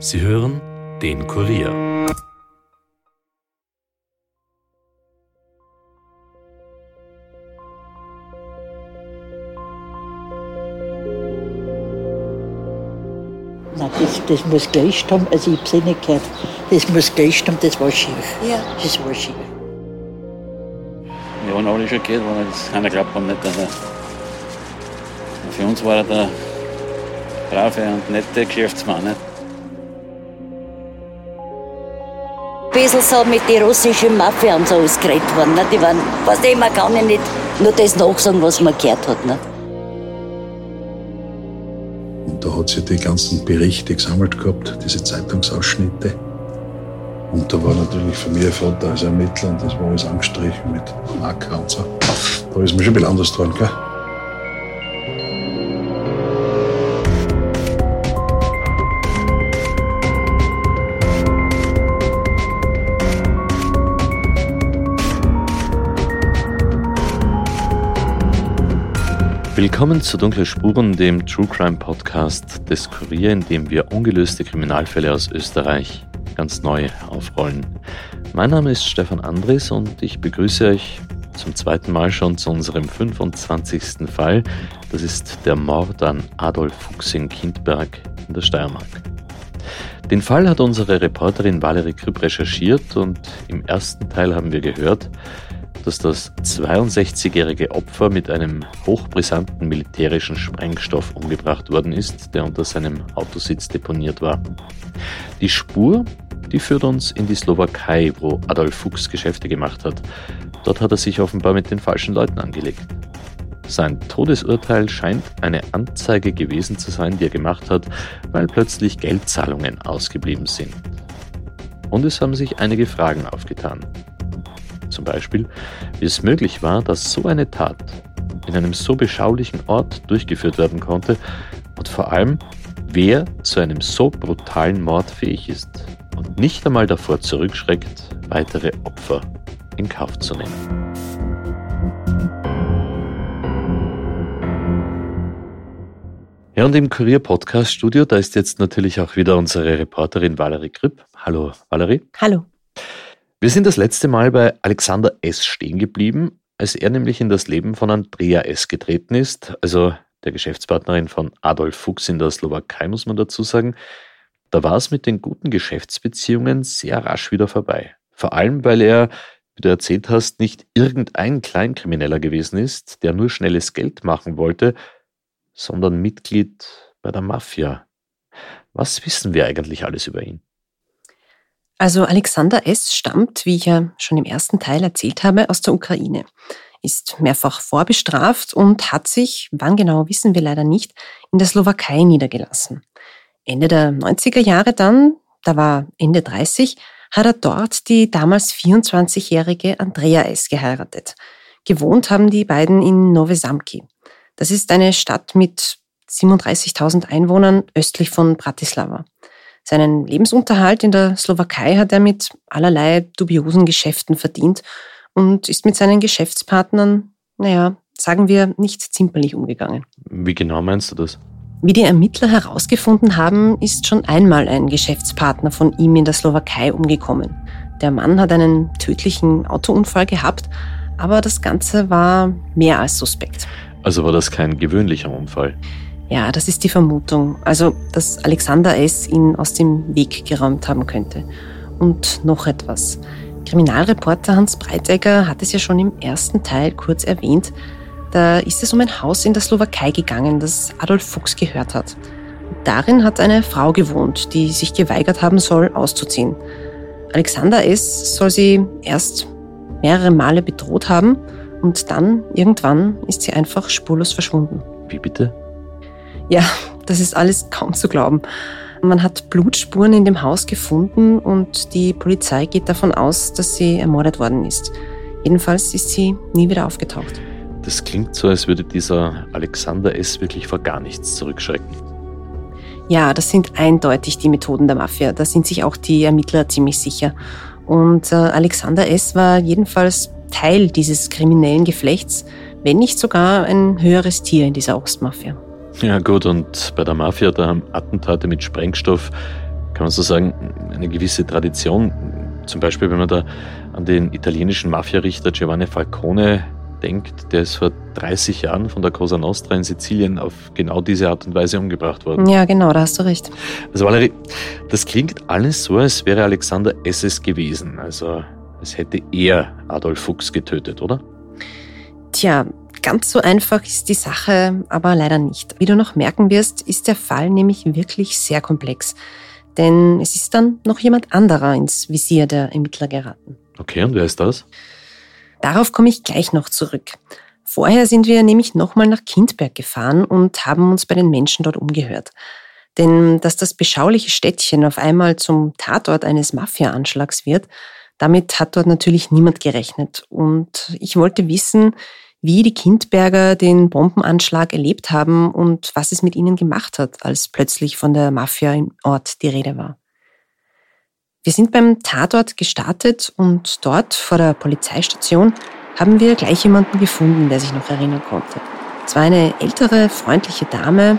Sie hören den Kurier. Das, das muss Geist haben, also ich habe es eh nicht gehört. Das muss Geist haben, das war schief. Ja. Das war schief. Wir waren alle schockiert, weil das keiner glaubt hat nicht, dass er. Für uns war er der brave und nette Geschäftsmann. Nicht? Bisschen so mit den russischen Mafia und so alles geredet worden. Ne? Die waren, was ich, man kann ja nicht nur das nachsagen, was man gehört hat. Ne? Und da hat sie die ganzen Berichte gesammelt gehabt, diese Zeitungsausschnitte. Und da war natürlich von mir Vater als Ermittler und das war alles angestrichen mit Marker und so. Da ist mir schon ein bisschen anders dran, gell? Willkommen zu Dunkle Spuren, dem True Crime Podcast des Kurier, in dem wir ungelöste Kriminalfälle aus Österreich ganz neu aufrollen. Mein Name ist Stefan Andres und ich begrüße euch zum zweiten Mal schon zu unserem 25. Fall. Das ist der Mord an Adolf Fuchs in Kindberg in der Steiermark. Den Fall hat unsere Reporterin Valerie Kripp recherchiert und im ersten Teil haben wir gehört, dass das 62-jährige Opfer mit einem hochbrisanten militärischen Sprengstoff umgebracht worden ist, der unter seinem Autositz deponiert war. Die Spur, die führt uns in die Slowakei, wo Adolf Fuchs Geschäfte gemacht hat. Dort hat er sich offenbar mit den falschen Leuten angelegt. Sein Todesurteil scheint eine Anzeige gewesen zu sein, die er gemacht hat, weil plötzlich Geldzahlungen ausgeblieben sind. Und es haben sich einige Fragen aufgetan. Zum Beispiel, wie es möglich war, dass so eine Tat in einem so beschaulichen Ort durchgeführt werden konnte und vor allem, wer zu einem so brutalen Mord fähig ist und nicht einmal davor zurückschreckt, weitere Opfer in Kauf zu nehmen. Ja, und im Kurier-Podcast-Studio, da ist jetzt natürlich auch wieder unsere Reporterin Valerie Kripp. Hallo, Valerie. Hallo. Wir sind das letzte Mal bei Alexander S. stehen geblieben, als er nämlich in das Leben von Andrea S. getreten ist, also der Geschäftspartnerin von Adolf Fuchs in der Slowakei, muss man dazu sagen. Da war es mit den guten Geschäftsbeziehungen sehr rasch wieder vorbei. Vor allem, weil er, wie du erzählt hast, nicht irgendein Kleinkrimineller gewesen ist, der nur schnelles Geld machen wollte, sondern Mitglied bei der Mafia. Was wissen wir eigentlich alles über ihn? Also Alexander S. stammt, wie ich ja schon im ersten Teil erzählt habe, aus der Ukraine, ist mehrfach vorbestraft und hat sich, wann genau wissen wir leider nicht, in der Slowakei niedergelassen. Ende der 90er Jahre dann, da war Ende 30, hat er dort die damals 24-jährige Andrea S. geheiratet. Gewohnt haben die beiden in Nowe Samki. Das ist eine Stadt mit 37.000 Einwohnern östlich von Bratislava. Seinen Lebensunterhalt in der Slowakei hat er mit allerlei dubiosen Geschäften verdient und ist mit seinen Geschäftspartnern, naja, sagen wir, nicht zimperlich umgegangen. Wie genau meinst du das? Wie die Ermittler herausgefunden haben, ist schon einmal ein Geschäftspartner von ihm in der Slowakei umgekommen. Der Mann hat einen tödlichen Autounfall gehabt, aber das Ganze war mehr als suspekt. Also war das kein gewöhnlicher Unfall? Ja, das ist die Vermutung. Also, dass Alexander S. ihn aus dem Weg geräumt haben könnte. Und noch etwas. Kriminalreporter Hans Breitegger hat es ja schon im ersten Teil kurz erwähnt. Da ist es um ein Haus in der Slowakei gegangen, das Adolf Fuchs gehört hat. Darin hat eine Frau gewohnt, die sich geweigert haben soll, auszuziehen. Alexander S. soll sie erst mehrere Male bedroht haben und dann, irgendwann, ist sie einfach spurlos verschwunden. Wie bitte? Ja, das ist alles kaum zu glauben. Man hat Blutspuren in dem Haus gefunden und die Polizei geht davon aus, dass sie ermordet worden ist. Jedenfalls ist sie nie wieder aufgetaucht. Das klingt so, als würde dieser Alexander S. wirklich vor gar nichts zurückschrecken. Ja, das sind eindeutig die Methoden der Mafia. Da sind sich auch die Ermittler ziemlich sicher. Und äh, Alexander S. war jedenfalls Teil dieses kriminellen Geflechts, wenn nicht sogar ein höheres Tier in dieser Ostmafia. Ja gut, und bei der Mafia, da haben Attentate mit Sprengstoff kann man so sagen, eine gewisse Tradition. Zum Beispiel, wenn man da an den italienischen Mafia-Richter Giovanni Falcone denkt, der ist vor 30 Jahren von der Cosa Nostra in Sizilien auf genau diese Art und Weise umgebracht worden. Ja, genau, da hast du recht. Also Valerie, das klingt alles so, als wäre Alexander S. es gewesen. Also als hätte er Adolf Fuchs getötet, oder? Tja, ganz so einfach ist die Sache aber leider nicht. Wie du noch merken wirst, ist der Fall nämlich wirklich sehr komplex. Denn es ist dann noch jemand anderer ins Visier der Ermittler geraten. Okay, und wer ist das? Darauf komme ich gleich noch zurück. Vorher sind wir nämlich nochmal nach Kindberg gefahren und haben uns bei den Menschen dort umgehört. Denn dass das beschauliche Städtchen auf einmal zum Tatort eines Mafia-Anschlags wird, damit hat dort natürlich niemand gerechnet. Und ich wollte wissen, wie die Kindberger den Bombenanschlag erlebt haben und was es mit ihnen gemacht hat, als plötzlich von der Mafia im Ort die Rede war. Wir sind beim Tatort gestartet und dort vor der Polizeistation haben wir gleich jemanden gefunden, der sich noch erinnern konnte. Es war eine ältere, freundliche Dame,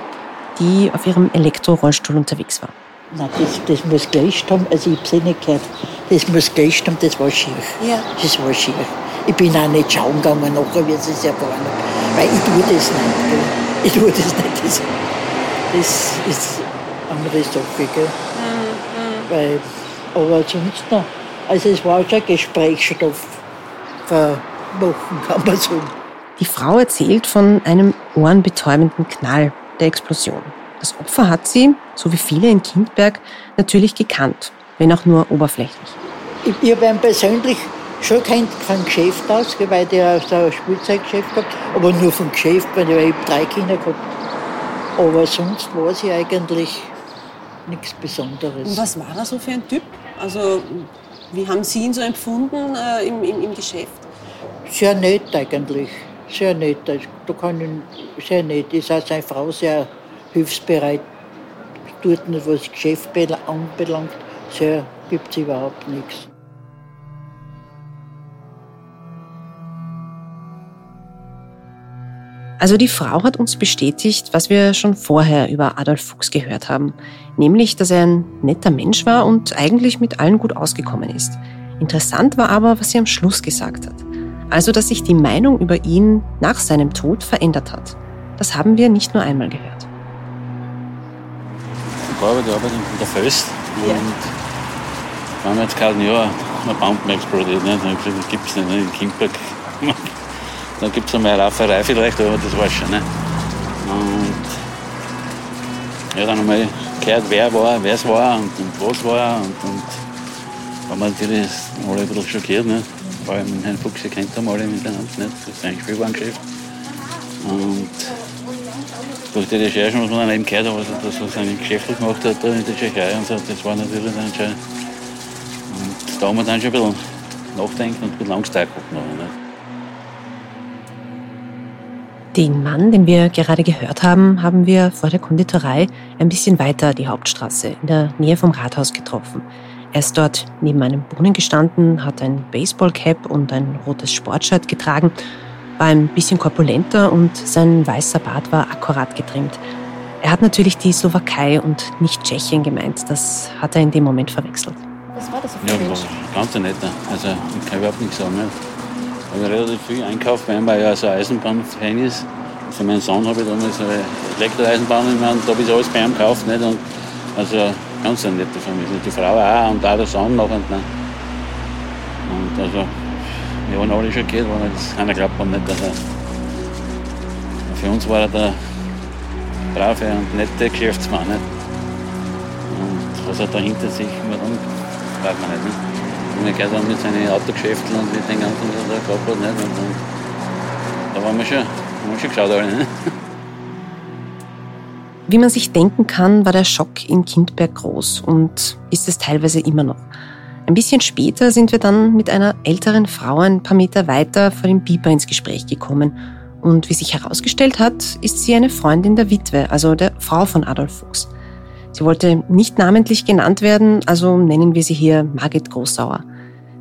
die auf ihrem Elektrorollstuhl unterwegs war. Nein, das, das muss geischt haben, also ich habe es nicht gehört. Das muss geischt haben, das war schier. Ja. Das war schier. Ich bin auch nicht schauen gegangen nachher, wie sie es erfahren haben. Weil ich tue das nicht. Gell. Ich tue das nicht. Das, das ist eine andere Sache. Gell. Weil, aber sonst noch. Also es war schon Gesprächsstoff für Wochen, kann man sagen. Die Frau erzählt von einem ohrenbetäubenden Knall der Explosion. Das Opfer hat sie, so wie viele in Kindberg, natürlich gekannt, wenn auch nur oberflächlich. Ich, ich habe ihn persönlich schon kennt vom Geschäft aus, weil der so ein Spielzeuggeschäft gehabt aber nur vom Geschäft, weil ich hab drei Kinder gehabt. Aber sonst war sie eigentlich nichts Besonderes. Und was war er so für ein Typ? Also, wie haben Sie ihn so empfunden äh, im, im, im Geschäft? Sehr nett eigentlich. Sehr nett. Also, Da kann ich, sehr nett. Ist auch seine Frau sehr hilfsbereit. Tut nicht, was das Geschäft bel- anbelangt. Sehr gibt es überhaupt nichts. Also die Frau hat uns bestätigt, was wir schon vorher über Adolf Fuchs gehört haben, nämlich, dass er ein netter Mensch war und eigentlich mit allen gut ausgekommen ist. Interessant war aber, was sie am Schluss gesagt hat. Also, dass sich die Meinung über ihn nach seinem Tod verändert hat. Das haben wir nicht nur einmal gehört. Ich habe gearbeitet in der Föst und wir haben jetzt gerade ein Jahr eine Bomben explodiert. Ne? Gibt es nicht ne? in Kindberg. Dann gibt es einmal eine Rauferei vielleicht, aber das war schon. Ne? Und ja, dann einmal gehört, wer war, wer es war und, und was war. Und, und haben wir natürlich alle ein bisschen schockiert. Ne? Vor allem den Herrn Fuchs, ihr kennt alle miteinander. Nicht? Das ist ein Spielwarengeschäft. Und durch die Recherchen, was man dann eben gehört hat, was er da so seine Geschäfte gemacht hat in der Tschechei und so, das war natürlich dann schon. Und da haben wir dann schon ein bisschen nachdenken und ein bisschen Angst gehabt. Den Mann, den wir gerade gehört haben, haben wir vor der Konditorei ein bisschen weiter die Hauptstraße in der Nähe vom Rathaus getroffen. Er ist dort neben einem Brunnen gestanden, hat ein Baseballcap und ein rotes Sportshirt getragen, war ein bisschen korpulenter und sein weißer Bart war akkurat getrimmt. Er hat natürlich die Slowakei und nicht Tschechien gemeint. Das hat er in dem Moment verwechselt. Was war das für Ja, ein war Mensch? ganz ein netter. Also, ich kann überhaupt nichts sagen. Nicht? Ich habe relativ viel einkauft, weil er ja so Eisenbahn-Fan ist. Für meinen Sohn habe ich damals eine Elektroeisenbahn und da habe ich alles bei ihm gekauft. Nicht? Und also ganz eine nette Familie. Die Frau auch und auch der Sohn noch. Und, ne? und also, wir waren alle schockiert, weil das keiner glaubt hat nicht, er. Für uns war er der brave und nette Geschäftsmann. Nicht? Und was er da hinter sich mit um, weiß man nicht. nicht? Wir gehört haben mit seinen Autogeschäften und mit den ganzen, was er da gehabt hat. Nicht? Und, und da waren wir schon, haben wir schon geschaut alle. Nicht? Wie man sich denken kann, war der Schock in Kindberg groß und ist es teilweise immer noch. Ein bisschen später sind wir dann mit einer älteren Frau ein paar Meter weiter vor dem Biber ins Gespräch gekommen. Und wie sich herausgestellt hat, ist sie eine Freundin der Witwe, also der Frau von Adolf Fuchs. Sie wollte nicht namentlich genannt werden, also nennen wir sie hier Margit Großauer.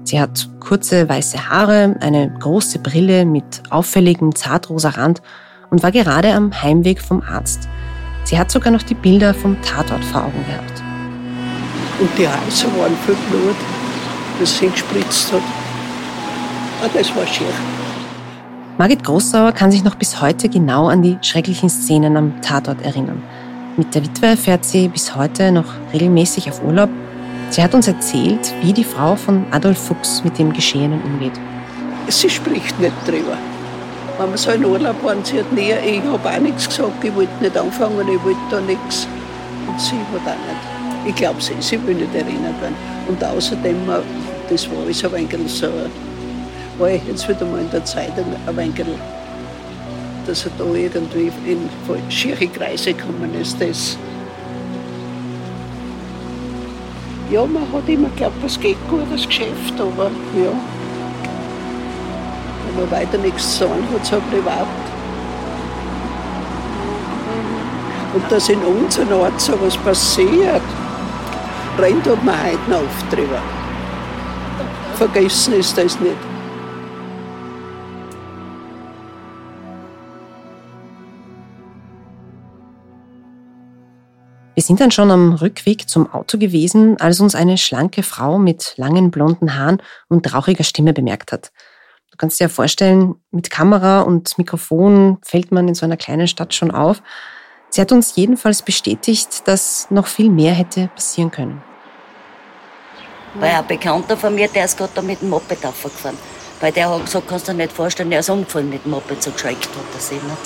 Sie hat kurze weiße Haare, eine große Brille mit auffälligem zartrosa Rand und war gerade am Heimweg vom Arzt. Sie hat sogar noch die Bilder vom Tatort vor Augen gehabt. Und die Häuser waren voll Blut, das sie gespritzt hat. Ah, das war schier. Margit Großsauer kann sich noch bis heute genau an die schrecklichen Szenen am Tatort erinnern. Mit der Witwe fährt sie bis heute noch regelmäßig auf Urlaub. Sie hat uns erzählt, wie die Frau von Adolf Fuchs mit dem Geschehenen umgeht. Sie spricht nicht drüber. Wenn wir so in Urlaub waren, sie hat nie, ich habe auch nichts gesagt, ich wollte nicht anfangen, ich wollte da nichts. Und sie hat auch nicht. Ich glaube, sie, sie will nicht erinnert werden. Und außerdem, äh, das war alles ein wenig so, war ich jetzt wieder mal in der Zeitung ein wenig, dass er da irgendwie in schiere Kreise gekommen ist. Das. Ja, man hat immer geglaubt, es geht gut, das Geschäft, aber ja aber weiter nichts zu sagen hat, so privat. Und dass in unserem Ort so was passiert, rennt man heute noch drüber. Vergessen ist das nicht. Wir sind dann schon am Rückweg zum Auto gewesen, als uns eine schlanke Frau mit langen blonden Haaren und trauriger Stimme bemerkt hat. Du kannst dir ja vorstellen, mit Kamera und Mikrofon fällt man in so einer kleinen Stadt schon auf. Sie hat uns jedenfalls bestätigt, dass noch viel mehr hätte passieren können. Weil ein Bekannter von mir, der ist gerade da mit dem Moped aufgefahren. Weil der hat gesagt, kannst du dir nicht vorstellen, der ist umgefallen mit dem Moped, so geschreckt hat er sich nicht.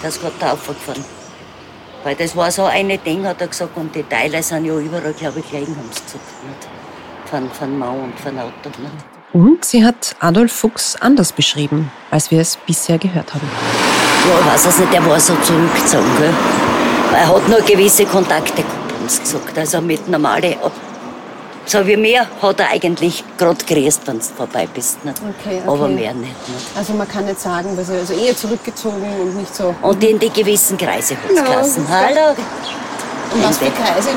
Der ist gerade da aufgefahren. Weil das war so eine Ding, hat er gesagt, und die Teile sind ja überall, glaube ich, liegen, haben sie gesagt. Nicht? Von, von Mau und von Auto. Nicht? Und sie hat Adolf Fuchs anders beschrieben, als wir es bisher gehört haben. Ja, ich weiß es nicht, der war so zurückgezogen. Gell? Er hat nur gewisse Kontakte gehabt, haben sie gesagt. Also mit normalen, so wie mir, hat er eigentlich gerade gereist, wenn du vorbei bist. Nicht? Okay, okay. Aber mehr nicht, nicht. Also man kann nicht sagen, dass er also eher zurückgezogen und nicht so. Und in die gewissen Kreise hat es Ja, gelassen. Hallo. Und was für Kreise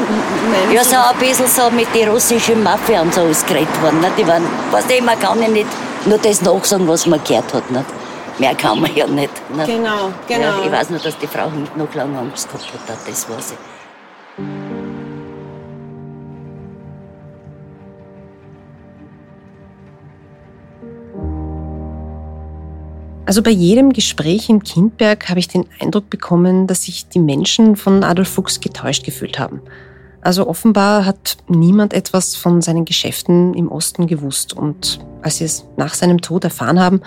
Ja, so ein bisschen so mit den russischen Mafia und so ist geredet worden. Nicht? Die waren, was ich, man kann ja nicht nur das nachsagen, was man gehört hat. Nicht? Mehr kann man ja nicht. nicht? Genau, genau. Ja, ich weiß nur, dass die Frau hinten noch lange Angst gehabt hat, das weiß ich. Also bei jedem Gespräch in Kindberg habe ich den Eindruck bekommen, dass sich die Menschen von Adolf Fuchs getäuscht gefühlt haben. Also offenbar hat niemand etwas von seinen Geschäften im Osten gewusst. Und als sie es nach seinem Tod erfahren haben,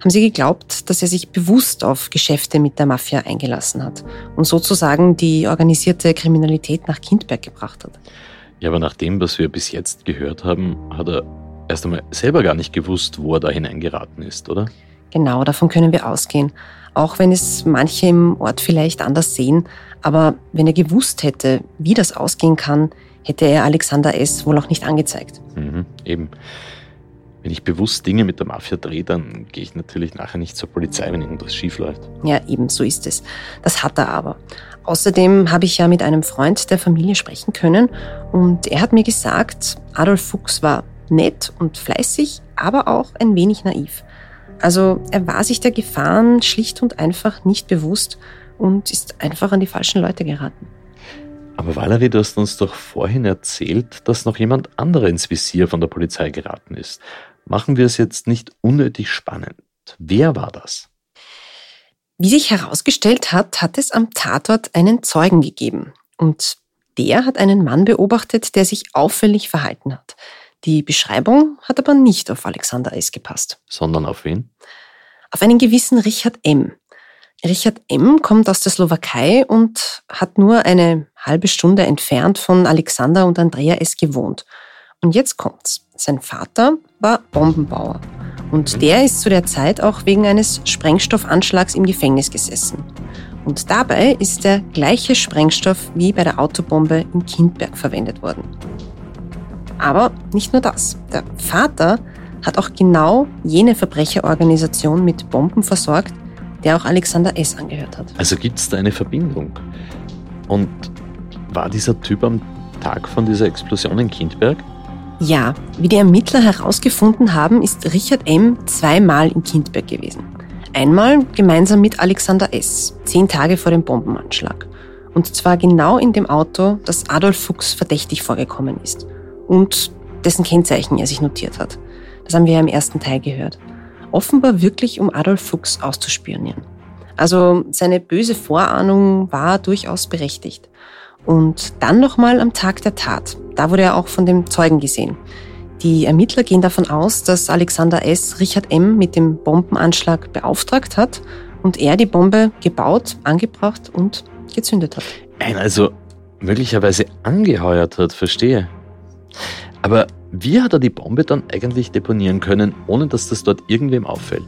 haben sie geglaubt, dass er sich bewusst auf Geschäfte mit der Mafia eingelassen hat und sozusagen die organisierte Kriminalität nach Kindberg gebracht hat. Ja, aber nach dem, was wir bis jetzt gehört haben, hat er erst einmal selber gar nicht gewusst, wo er da hineingeraten ist, oder? Genau, davon können wir ausgehen. Auch wenn es manche im Ort vielleicht anders sehen. Aber wenn er gewusst hätte, wie das ausgehen kann, hätte er Alexander S. wohl auch nicht angezeigt. Mhm, eben. Wenn ich bewusst Dinge mit der Mafia drehe, dann gehe ich natürlich nachher nicht zur Polizei, wenn irgendwas schief läuft. Ja, eben so ist es. Das hat er aber. Außerdem habe ich ja mit einem Freund der Familie sprechen können und er hat mir gesagt, Adolf Fuchs war nett und fleißig, aber auch ein wenig naiv. Also er war sich der Gefahren schlicht und einfach nicht bewusst und ist einfach an die falschen Leute geraten. Aber Valerie, du hast uns doch vorhin erzählt, dass noch jemand anderer ins Visier von der Polizei geraten ist. Machen wir es jetzt nicht unnötig spannend. Wer war das? Wie sich herausgestellt hat, hat es am Tatort einen Zeugen gegeben. Und der hat einen Mann beobachtet, der sich auffällig verhalten hat. Die Beschreibung hat aber nicht auf Alexander S. gepasst. Sondern auf wen? Auf einen gewissen Richard M. Richard M. kommt aus der Slowakei und hat nur eine halbe Stunde entfernt von Alexander und Andrea S. gewohnt. Und jetzt kommt's. Sein Vater war Bombenbauer. Und der ist zu der Zeit auch wegen eines Sprengstoffanschlags im Gefängnis gesessen. Und dabei ist der gleiche Sprengstoff wie bei der Autobombe in Kindberg verwendet worden. Aber nicht nur das. Der Vater hat auch genau jene Verbrecherorganisation mit Bomben versorgt, der auch Alexander S. angehört hat. Also gibt es da eine Verbindung? Und war dieser Typ am Tag von dieser Explosion in Kindberg? Ja, wie die Ermittler herausgefunden haben, ist Richard M. zweimal in Kindberg gewesen. Einmal gemeinsam mit Alexander S., zehn Tage vor dem Bombenanschlag. Und zwar genau in dem Auto, das Adolf Fuchs verdächtig vorgekommen ist und dessen Kennzeichen er sich notiert hat. Das haben wir ja im ersten Teil gehört. Offenbar wirklich, um Adolf Fuchs auszuspionieren. Also seine böse Vorahnung war durchaus berechtigt. Und dann nochmal am Tag der Tat. Da wurde er auch von dem Zeugen gesehen. Die Ermittler gehen davon aus, dass Alexander S. Richard M. mit dem Bombenanschlag beauftragt hat und er die Bombe gebaut, angebracht und gezündet hat. Also möglicherweise angeheuert hat, verstehe. Aber wie hat er die Bombe dann eigentlich deponieren können, ohne dass das dort irgendwem auffällt?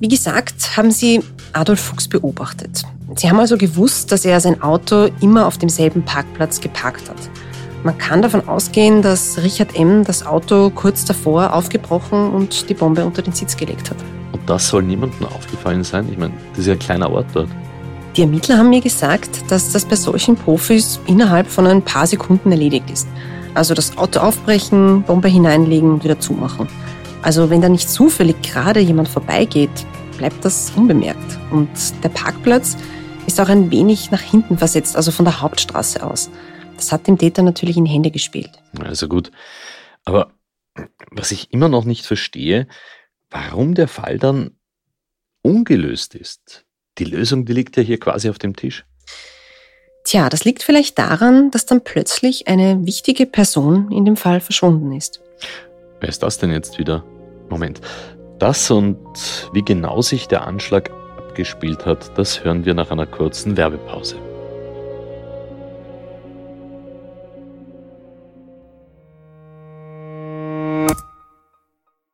Wie gesagt, haben sie Adolf Fuchs beobachtet. Sie haben also gewusst, dass er sein Auto immer auf demselben Parkplatz geparkt hat. Man kann davon ausgehen, dass Richard M. das Auto kurz davor aufgebrochen und die Bombe unter den Sitz gelegt hat. Und das soll niemandem aufgefallen sein? Ich meine, das ist ja ein kleiner Ort dort. Die Ermittler haben mir gesagt, dass das bei solchen Profis innerhalb von ein paar Sekunden erledigt ist. Also das Auto aufbrechen, Bombe hineinlegen und wieder zumachen. Also wenn da nicht zufällig gerade jemand vorbeigeht, bleibt das unbemerkt. Und der Parkplatz ist auch ein wenig nach hinten versetzt, also von der Hauptstraße aus. Das hat dem Täter natürlich in Hände gespielt. Also gut. Aber was ich immer noch nicht verstehe, warum der Fall dann ungelöst ist. Die Lösung, die liegt ja hier quasi auf dem Tisch. Tja, das liegt vielleicht daran, dass dann plötzlich eine wichtige Person in dem Fall verschwunden ist. Wer ist das denn jetzt wieder? Moment. Das und wie genau sich der Anschlag abgespielt hat, das hören wir nach einer kurzen Werbepause.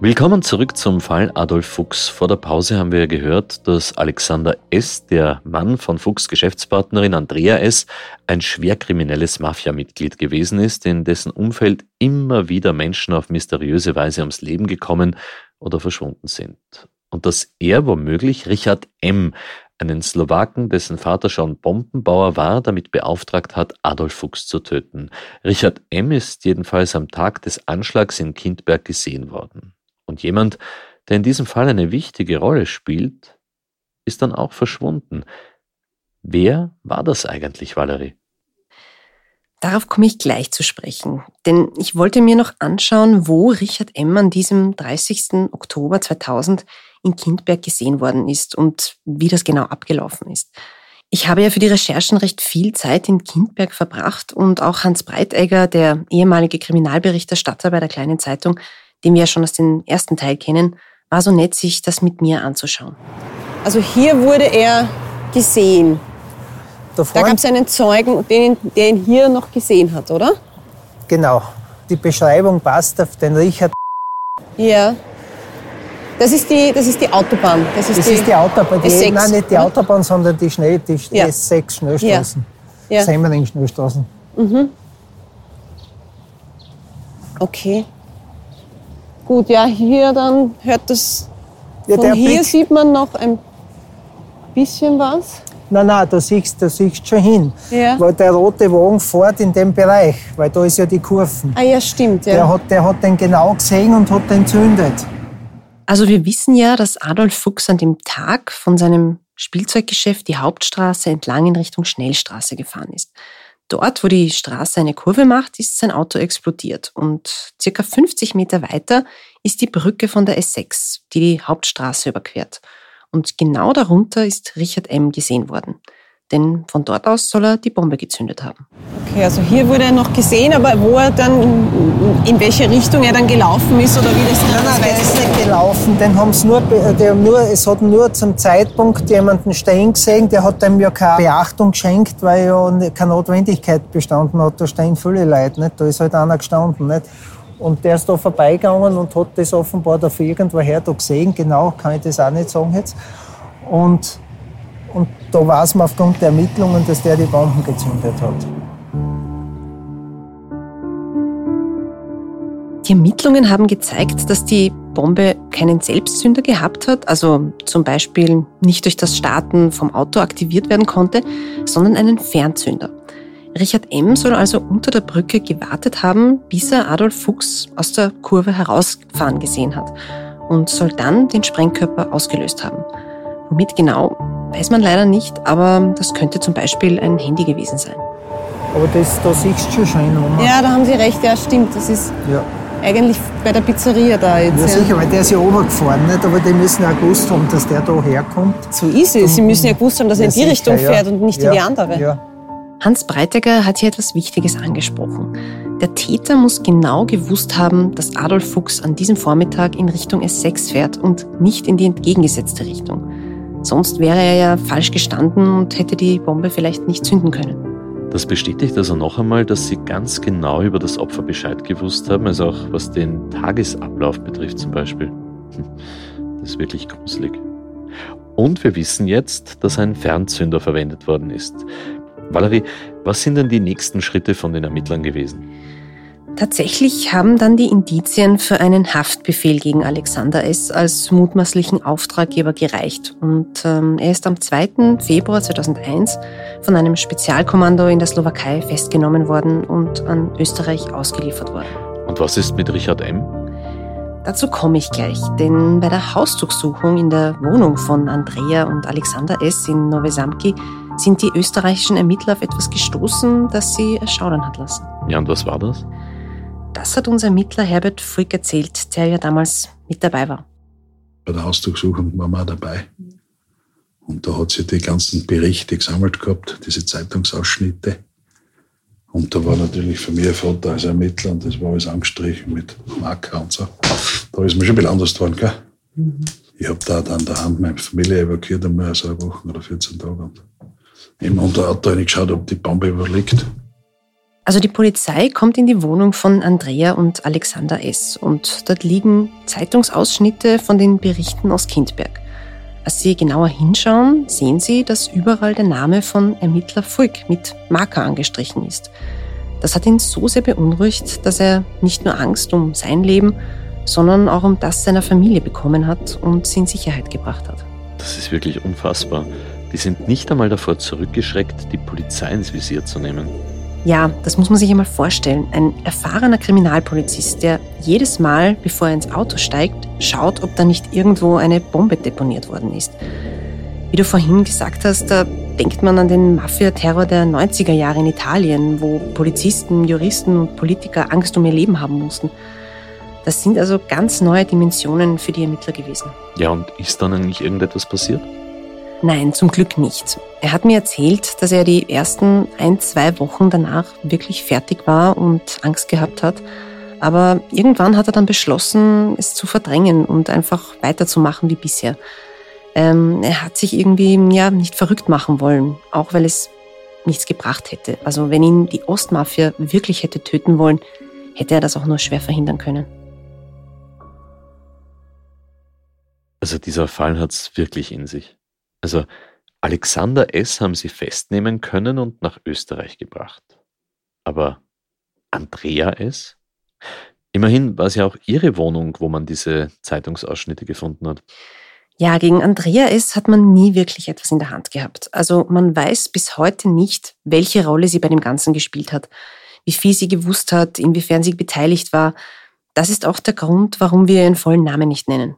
Willkommen zurück zum Fall Adolf Fuchs. Vor der Pause haben wir gehört, dass Alexander S., der Mann von Fuchs Geschäftspartnerin Andrea S., ein schwerkriminelles Mafiamitglied gewesen ist, in dessen Umfeld immer wieder Menschen auf mysteriöse Weise ums Leben gekommen oder verschwunden sind. Und dass er womöglich Richard M., einen Slowaken, dessen Vater schon Bombenbauer war, damit beauftragt hat, Adolf Fuchs zu töten. Richard M. ist jedenfalls am Tag des Anschlags in Kindberg gesehen worden. Und jemand, der in diesem Fall eine wichtige Rolle spielt, ist dann auch verschwunden. Wer war das eigentlich, Valerie? Darauf komme ich gleich zu sprechen, denn ich wollte mir noch anschauen, wo Richard M. an diesem 30. Oktober 2000 in Kindberg gesehen worden ist und wie das genau abgelaufen ist. Ich habe ja für die Recherchen recht viel Zeit in Kindberg verbracht und auch Hans Breitegger, der ehemalige Kriminalberichterstatter bei der kleinen Zeitung, den wir ja schon aus dem ersten Teil kennen, war so nett, sich das mit mir anzuschauen. Also hier wurde er gesehen. Da, gab es einen Zeugen, den, der ihn hier noch gesehen hat, oder? Genau. Die Beschreibung passt auf den Richard. Ja. Das ist die, das ist die Autobahn. Das ist, das die, ist die Autobahn. Die, S6, nein, nicht die Autobahn, sondern die, Schnell, die ja. S6 Schnellstraßen. Ja. ja. Semmering-Schnellstraßen. Mhm. Okay. Gut, ja, hier dann hört das. Ja, von hier Blick. sieht man noch ein bisschen was. Nein, nein, du siehst, du siehst schon hin. Ja. Weil der rote Wagen fährt in dem Bereich, weil da ist ja die Kurven. Ah ja, stimmt. Ja. Der, hat, der hat den genau gesehen und hat den zündet. Also wir wissen ja, dass Adolf Fuchs an dem Tag von seinem Spielzeuggeschäft die Hauptstraße entlang in Richtung Schnellstraße gefahren ist. Dort, wo die Straße eine Kurve macht, ist sein Auto explodiert und circa 50 Meter weiter ist die Brücke von der S6, die die Hauptstraße überquert. Und genau darunter ist Richard M. gesehen worden. Denn von dort aus soll er die Bombe gezündet haben. Okay, also hier wurde er noch gesehen, aber wo er dann, in welche Richtung er dann gelaufen ist oder wie das Nein, nein, der ist nicht gelaufen, den haben's nur, der nur, es hat nur zum Zeitpunkt jemanden stehen gesehen, der hat ihm ja keine Beachtung geschenkt, weil ja keine Notwendigkeit bestanden hat, da stehen viele Leute, nicht? da ist halt einer gestanden. Nicht? Und der ist da vorbeigegangen und hat das offenbar da irgendwoher da gesehen, genau, kann ich das auch nicht sagen jetzt. Und und da weiß man aufgrund der Ermittlungen, dass der die Bomben gezündet hat. Die Ermittlungen haben gezeigt, dass die Bombe keinen Selbstzünder gehabt hat, also zum Beispiel nicht durch das Starten vom Auto aktiviert werden konnte, sondern einen Fernzünder. Richard M. soll also unter der Brücke gewartet haben, bis er Adolf Fuchs aus der Kurve herausfahren gesehen hat und soll dann den Sprengkörper ausgelöst haben. Womit genau, weiß man leider nicht, aber das könnte zum Beispiel ein Handy gewesen sein. Aber das, da siehst du schon schön. Ja, da haben Sie recht, ja, stimmt. Das ist ja. eigentlich bei der Pizzeria da jetzt. Ja, ja. sicher, weil der ist ja runtergefahren, nicht? aber die müssen ja gewusst haben, dass der da herkommt. So ist es. Sie müssen ja gewusst haben, dass er in die sicher, Richtung fährt ja. und nicht in die andere. Ja. Hans Breitegger hat hier etwas Wichtiges angesprochen. Der Täter muss genau gewusst haben, dass Adolf Fuchs an diesem Vormittag in Richtung S6 fährt und nicht in die entgegengesetzte Richtung. Sonst wäre er ja falsch gestanden und hätte die Bombe vielleicht nicht zünden können. Das bestätigt also noch einmal, dass Sie ganz genau über das Opfer Bescheid gewusst haben, also auch was den Tagesablauf betrifft zum Beispiel. Das ist wirklich gruselig. Und wir wissen jetzt, dass ein Fernzünder verwendet worden ist. Valerie, was sind denn die nächsten Schritte von den Ermittlern gewesen? Tatsächlich haben dann die Indizien für einen Haftbefehl gegen Alexander S. als mutmaßlichen Auftraggeber gereicht. Und ähm, er ist am 2. Februar 2001 von einem Spezialkommando in der Slowakei festgenommen worden und an Österreich ausgeliefert worden. Und was ist mit Richard M.? Dazu komme ich gleich, denn bei der Hausdurchsuchung in der Wohnung von Andrea und Alexander S. in Nowe Samki sind die österreichischen Ermittler auf etwas gestoßen, das sie erschaudern hat lassen. Ja, und was war das? Das hat unser Ermittler Herbert Frick erzählt, der ja damals mit dabei war. Bei der Hausdurchsuchung waren wir dabei. Und da hat sie die ganzen Berichte gesammelt gehabt, diese Zeitungsausschnitte. Und da war natürlich für mich ein Vater als Ermittler und das war alles angestrichen mit Marker und so. Da ist mir schon ein bisschen anders geworden, gell? Mhm. Ich habe da dann daheim meine Familie evakuiert, einmal so eine Woche oder 14 Tage. Und immer unter Auto geschaut, ob die Bombe überliegt. Also die Polizei kommt in die Wohnung von Andrea und Alexander S. und dort liegen Zeitungsausschnitte von den Berichten aus Kindberg. Als sie genauer hinschauen, sehen sie, dass überall der Name von Ermittler Fulk mit Marker angestrichen ist. Das hat ihn so sehr beunruhigt, dass er nicht nur Angst um sein Leben, sondern auch um das seiner Familie bekommen hat und sie in Sicherheit gebracht hat. Das ist wirklich unfassbar. Die sind nicht einmal davor zurückgeschreckt, die Polizei ins Visier zu nehmen. Ja, das muss man sich einmal vorstellen. Ein erfahrener Kriminalpolizist, der jedes Mal, bevor er ins Auto steigt, schaut, ob da nicht irgendwo eine Bombe deponiert worden ist. Wie du vorhin gesagt hast, da denkt man an den Mafia-Terror der 90er Jahre in Italien, wo Polizisten, Juristen und Politiker Angst um ihr Leben haben mussten. Das sind also ganz neue Dimensionen für die Ermittler gewesen. Ja, und ist dann eigentlich irgendetwas passiert? Nein, zum Glück nicht. Er hat mir erzählt, dass er die ersten ein, zwei Wochen danach wirklich fertig war und Angst gehabt hat. Aber irgendwann hat er dann beschlossen, es zu verdrängen und einfach weiterzumachen wie bisher. Ähm, er hat sich irgendwie ja, nicht verrückt machen wollen, auch weil es nichts gebracht hätte. Also wenn ihn die Ostmafia wirklich hätte töten wollen, hätte er das auch nur schwer verhindern können. Also dieser Fall hat es wirklich in sich. Also Alexander S. haben sie festnehmen können und nach Österreich gebracht. Aber Andrea S.? Immerhin war es ja auch ihre Wohnung, wo man diese Zeitungsausschnitte gefunden hat. Ja, gegen Andrea S. hat man nie wirklich etwas in der Hand gehabt. Also man weiß bis heute nicht, welche Rolle sie bei dem Ganzen gespielt hat, wie viel sie gewusst hat, inwiefern sie beteiligt war. Das ist auch der Grund, warum wir ihren vollen Namen nicht nennen.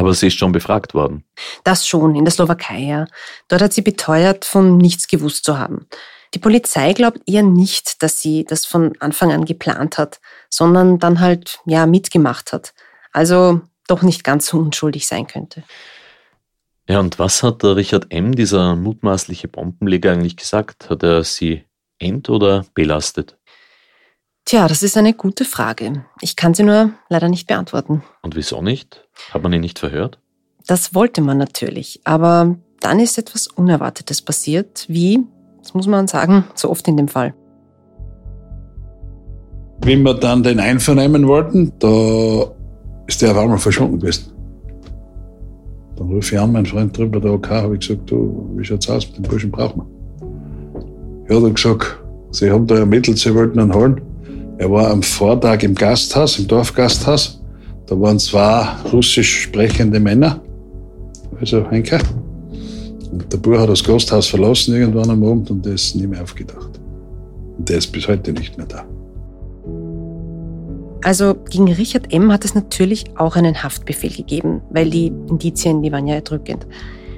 Aber sie ist schon befragt worden. Das schon, in der Slowakei, ja. Dort hat sie beteuert, von nichts gewusst zu haben. Die Polizei glaubt eher nicht, dass sie das von Anfang an geplant hat, sondern dann halt, ja, mitgemacht hat. Also doch nicht ganz so unschuldig sein könnte. Ja, und was hat der Richard M., dieser mutmaßliche Bombenleger, eigentlich gesagt? Hat er sie ent- oder belastet? Tja, das ist eine gute Frage. Ich kann sie nur leider nicht beantworten. Und wieso nicht? Hat man ihn nicht verhört? Das wollte man natürlich, aber dann ist etwas Unerwartetes passiert, wie, das muss man sagen, so oft in dem Fall. Wie wir dann den einvernehmen wollten, da ist der auf einmal verschwunden gewesen. Dann rufe ich an, mein Freund drüber, der OK, habe ich gesagt, du, wie schaut's aus, den Burschen brauchen wir. Ja, hat er gesagt, sie haben da ermittelt, sie wollten ihn holen. Er war am Vortag im Gasthaus, im Dorfgasthaus. Da waren zwei russisch sprechende Männer, also Henker. Und der Bub hat das Gasthaus verlassen irgendwann am Abend und der ist nie mehr aufgedacht. Und der ist bis heute nicht mehr da. Also gegen Richard M. hat es natürlich auch einen Haftbefehl gegeben, weil die Indizien, die waren ja erdrückend.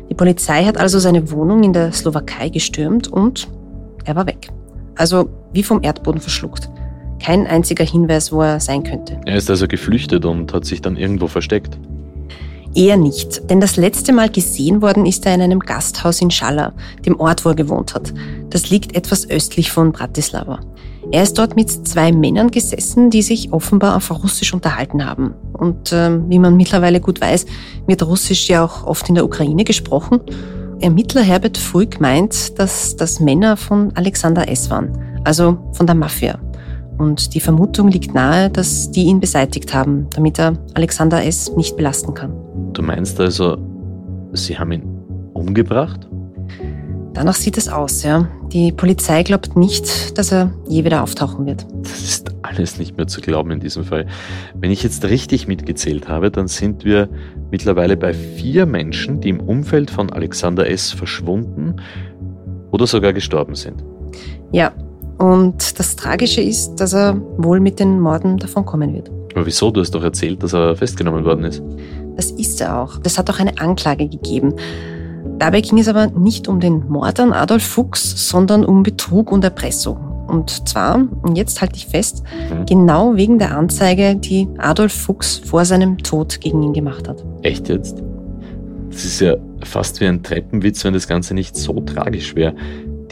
Die Polizei hat also seine Wohnung in der Slowakei gestürmt und er war weg. Also wie vom Erdboden verschluckt. Kein einziger Hinweis, wo er sein könnte. Er ist also geflüchtet und hat sich dann irgendwo versteckt. Eher nicht, denn das letzte Mal gesehen worden ist er in einem Gasthaus in Schalla, dem Ort, wo er gewohnt hat. Das liegt etwas östlich von Bratislava. Er ist dort mit zwei Männern gesessen, die sich offenbar auf Russisch unterhalten haben. Und äh, wie man mittlerweile gut weiß, wird Russisch ja auch oft in der Ukraine gesprochen. Ermittler Herbert Fulk meint, dass das Männer von Alexander S. waren, also von der Mafia. Und die Vermutung liegt nahe, dass die ihn beseitigt haben, damit er Alexander S. nicht belasten kann. Du meinst also, sie haben ihn umgebracht? Danach sieht es aus, ja. Die Polizei glaubt nicht, dass er je wieder auftauchen wird. Das ist alles nicht mehr zu glauben in diesem Fall. Wenn ich jetzt richtig mitgezählt habe, dann sind wir mittlerweile bei vier Menschen, die im Umfeld von Alexander S. verschwunden oder sogar gestorben sind. Ja, und das Tragische ist, dass er wohl mit den Morden davon kommen wird. Aber wieso? Du hast doch erzählt, dass er festgenommen worden ist. Das ist er auch. Das hat auch eine Anklage gegeben. Dabei ging es aber nicht um den Mord an Adolf Fuchs, sondern um Betrug und Erpressung. Und zwar, und jetzt halte ich fest, mhm. genau wegen der Anzeige, die Adolf Fuchs vor seinem Tod gegen ihn gemacht hat. Echt jetzt? Das ist ja fast wie ein Treppenwitz, wenn das Ganze nicht so tragisch wäre.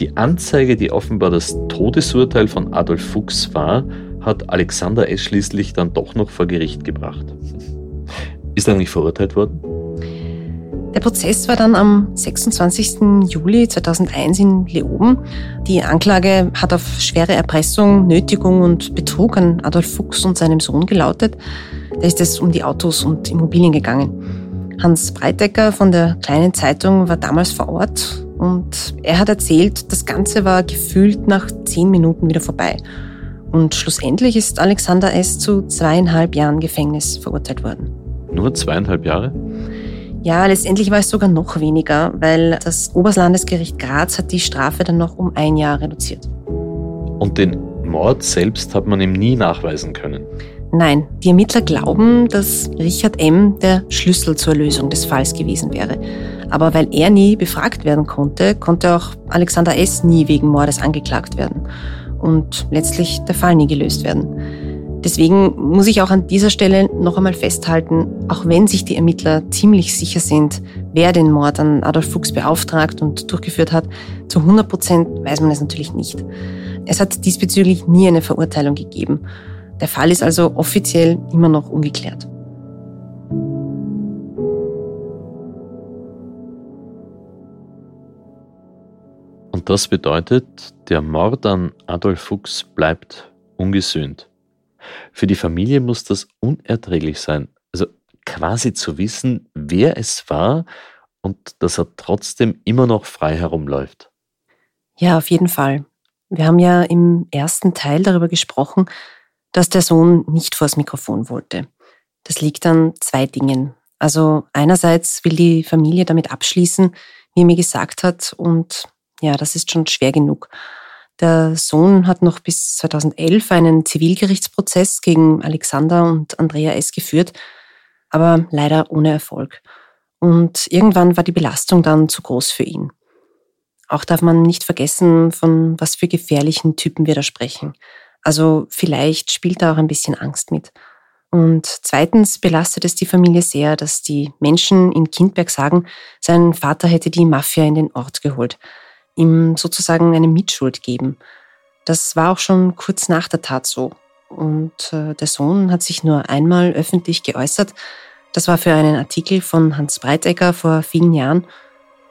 Die Anzeige, die offenbar das Todesurteil von Adolf Fuchs war, hat Alexander S. schließlich dann doch noch vor Gericht gebracht. Ist er eigentlich verurteilt worden? Der Prozess war dann am 26. Juli 2001 in Leoben. Die Anklage hat auf schwere Erpressung, Nötigung und Betrug an Adolf Fuchs und seinem Sohn gelautet. Da ist es um die Autos und Immobilien gegangen. Hans Breitecker von der kleinen Zeitung war damals vor Ort und er hat erzählt, das Ganze war gefühlt nach zehn Minuten wieder vorbei. Und schlussendlich ist Alexander S. zu zweieinhalb Jahren Gefängnis verurteilt worden. Nur zweieinhalb Jahre? Ja, letztendlich war es sogar noch weniger, weil das Oberlandesgericht Graz hat die Strafe dann noch um ein Jahr reduziert. Und den Mord selbst hat man ihm nie nachweisen können? Nein, die Ermittler glauben, dass Richard M. der Schlüssel zur Lösung des Falls gewesen wäre. Aber weil er nie befragt werden konnte, konnte auch Alexander S. nie wegen Mordes angeklagt werden. Und letztlich der Fall nie gelöst werden. Deswegen muss ich auch an dieser Stelle noch einmal festhalten, auch wenn sich die Ermittler ziemlich sicher sind, wer den Mord an Adolf Fuchs beauftragt und durchgeführt hat, zu 100 Prozent weiß man es natürlich nicht. Es hat diesbezüglich nie eine Verurteilung gegeben. Der Fall ist also offiziell immer noch ungeklärt. Und das bedeutet, der Mord an Adolf Fuchs bleibt ungesühnt. Für die Familie muss das unerträglich sein. Also quasi zu wissen, wer es war und dass er trotzdem immer noch frei herumläuft. Ja, auf jeden Fall. Wir haben ja im ersten Teil darüber gesprochen, dass der Sohn nicht vors Mikrofon wollte. Das liegt an zwei Dingen. Also einerseits will die Familie damit abschließen, wie er mir gesagt hat, und ja, das ist schon schwer genug. Der Sohn hat noch bis 2011 einen Zivilgerichtsprozess gegen Alexander und Andrea S. geführt, aber leider ohne Erfolg. Und irgendwann war die Belastung dann zu groß für ihn. Auch darf man nicht vergessen, von was für gefährlichen Typen wir da sprechen. Also vielleicht spielt da auch ein bisschen Angst mit. Und zweitens belastet es die Familie sehr, dass die Menschen in Kindberg sagen, sein Vater hätte die Mafia in den Ort geholt, ihm sozusagen eine Mitschuld geben. Das war auch schon kurz nach der Tat so. Und äh, der Sohn hat sich nur einmal öffentlich geäußert. Das war für einen Artikel von Hans Breitegger vor vielen Jahren.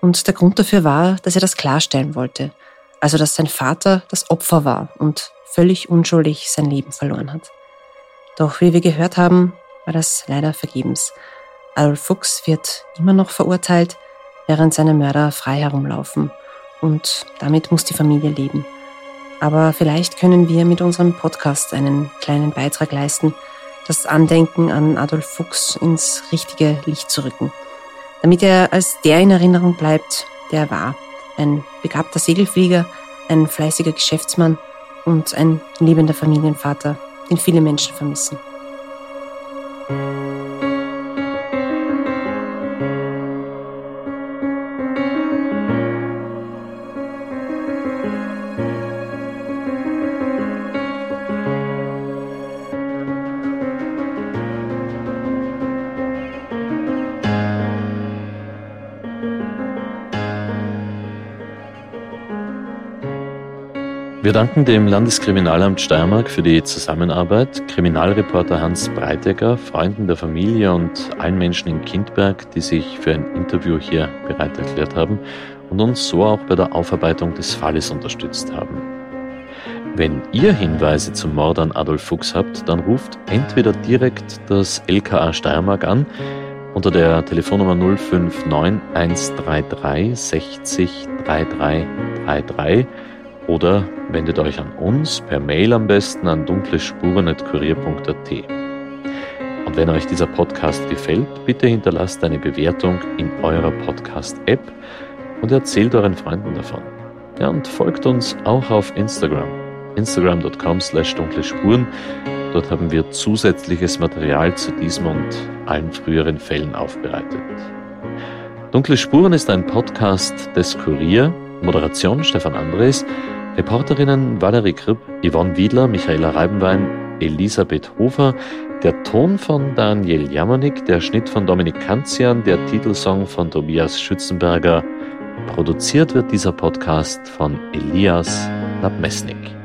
Und der Grund dafür war, dass er das klarstellen wollte. Also, dass sein Vater das Opfer war und völlig unschuldig sein Leben verloren hat. Doch wie wir gehört haben, war das leider vergebens. Adolf Fuchs wird immer noch verurteilt, während seine Mörder frei herumlaufen. Und damit muss die Familie leben. Aber vielleicht können wir mit unserem Podcast einen kleinen Beitrag leisten, das Andenken an Adolf Fuchs ins richtige Licht zu rücken. Damit er als der in Erinnerung bleibt, der er war. Ein begabter Segelflieger, ein fleißiger Geschäftsmann und ein liebender Familienvater, den viele Menschen vermissen. Wir danken dem Landeskriminalamt Steiermark für die Zusammenarbeit, Kriminalreporter Hans Breitegger, Freunden der Familie und allen Menschen in Kindberg, die sich für ein Interview hier bereit erklärt haben und uns so auch bei der Aufarbeitung des Falles unterstützt haben. Wenn ihr Hinweise zum Mord an Adolf Fuchs habt, dann ruft entweder direkt das LKA Steiermark an unter der Telefonnummer 059 133 60 3333 oder wendet euch an uns per Mail am besten an dunklespuren.kurier.at. Und wenn euch dieser Podcast gefällt, bitte hinterlasst eine Bewertung in eurer Podcast-App und erzählt euren Freunden davon. Ja, und folgt uns auch auf Instagram. Instagram.com slash dunkle Spuren. Dort haben wir zusätzliches Material zu diesem und allen früheren Fällen aufbereitet. Dunkle Spuren ist ein Podcast des Kurier. Moderation Stefan Andres. Reporterinnen Valerie Kripp, Yvonne Wiedler, Michaela Reibenwein, Elisabeth Hofer, der Ton von Daniel Jamanik, der Schnitt von Dominik Kanzian, der Titelsong von Tobias Schützenberger. Produziert wird dieser Podcast von Elias Nabmesnik.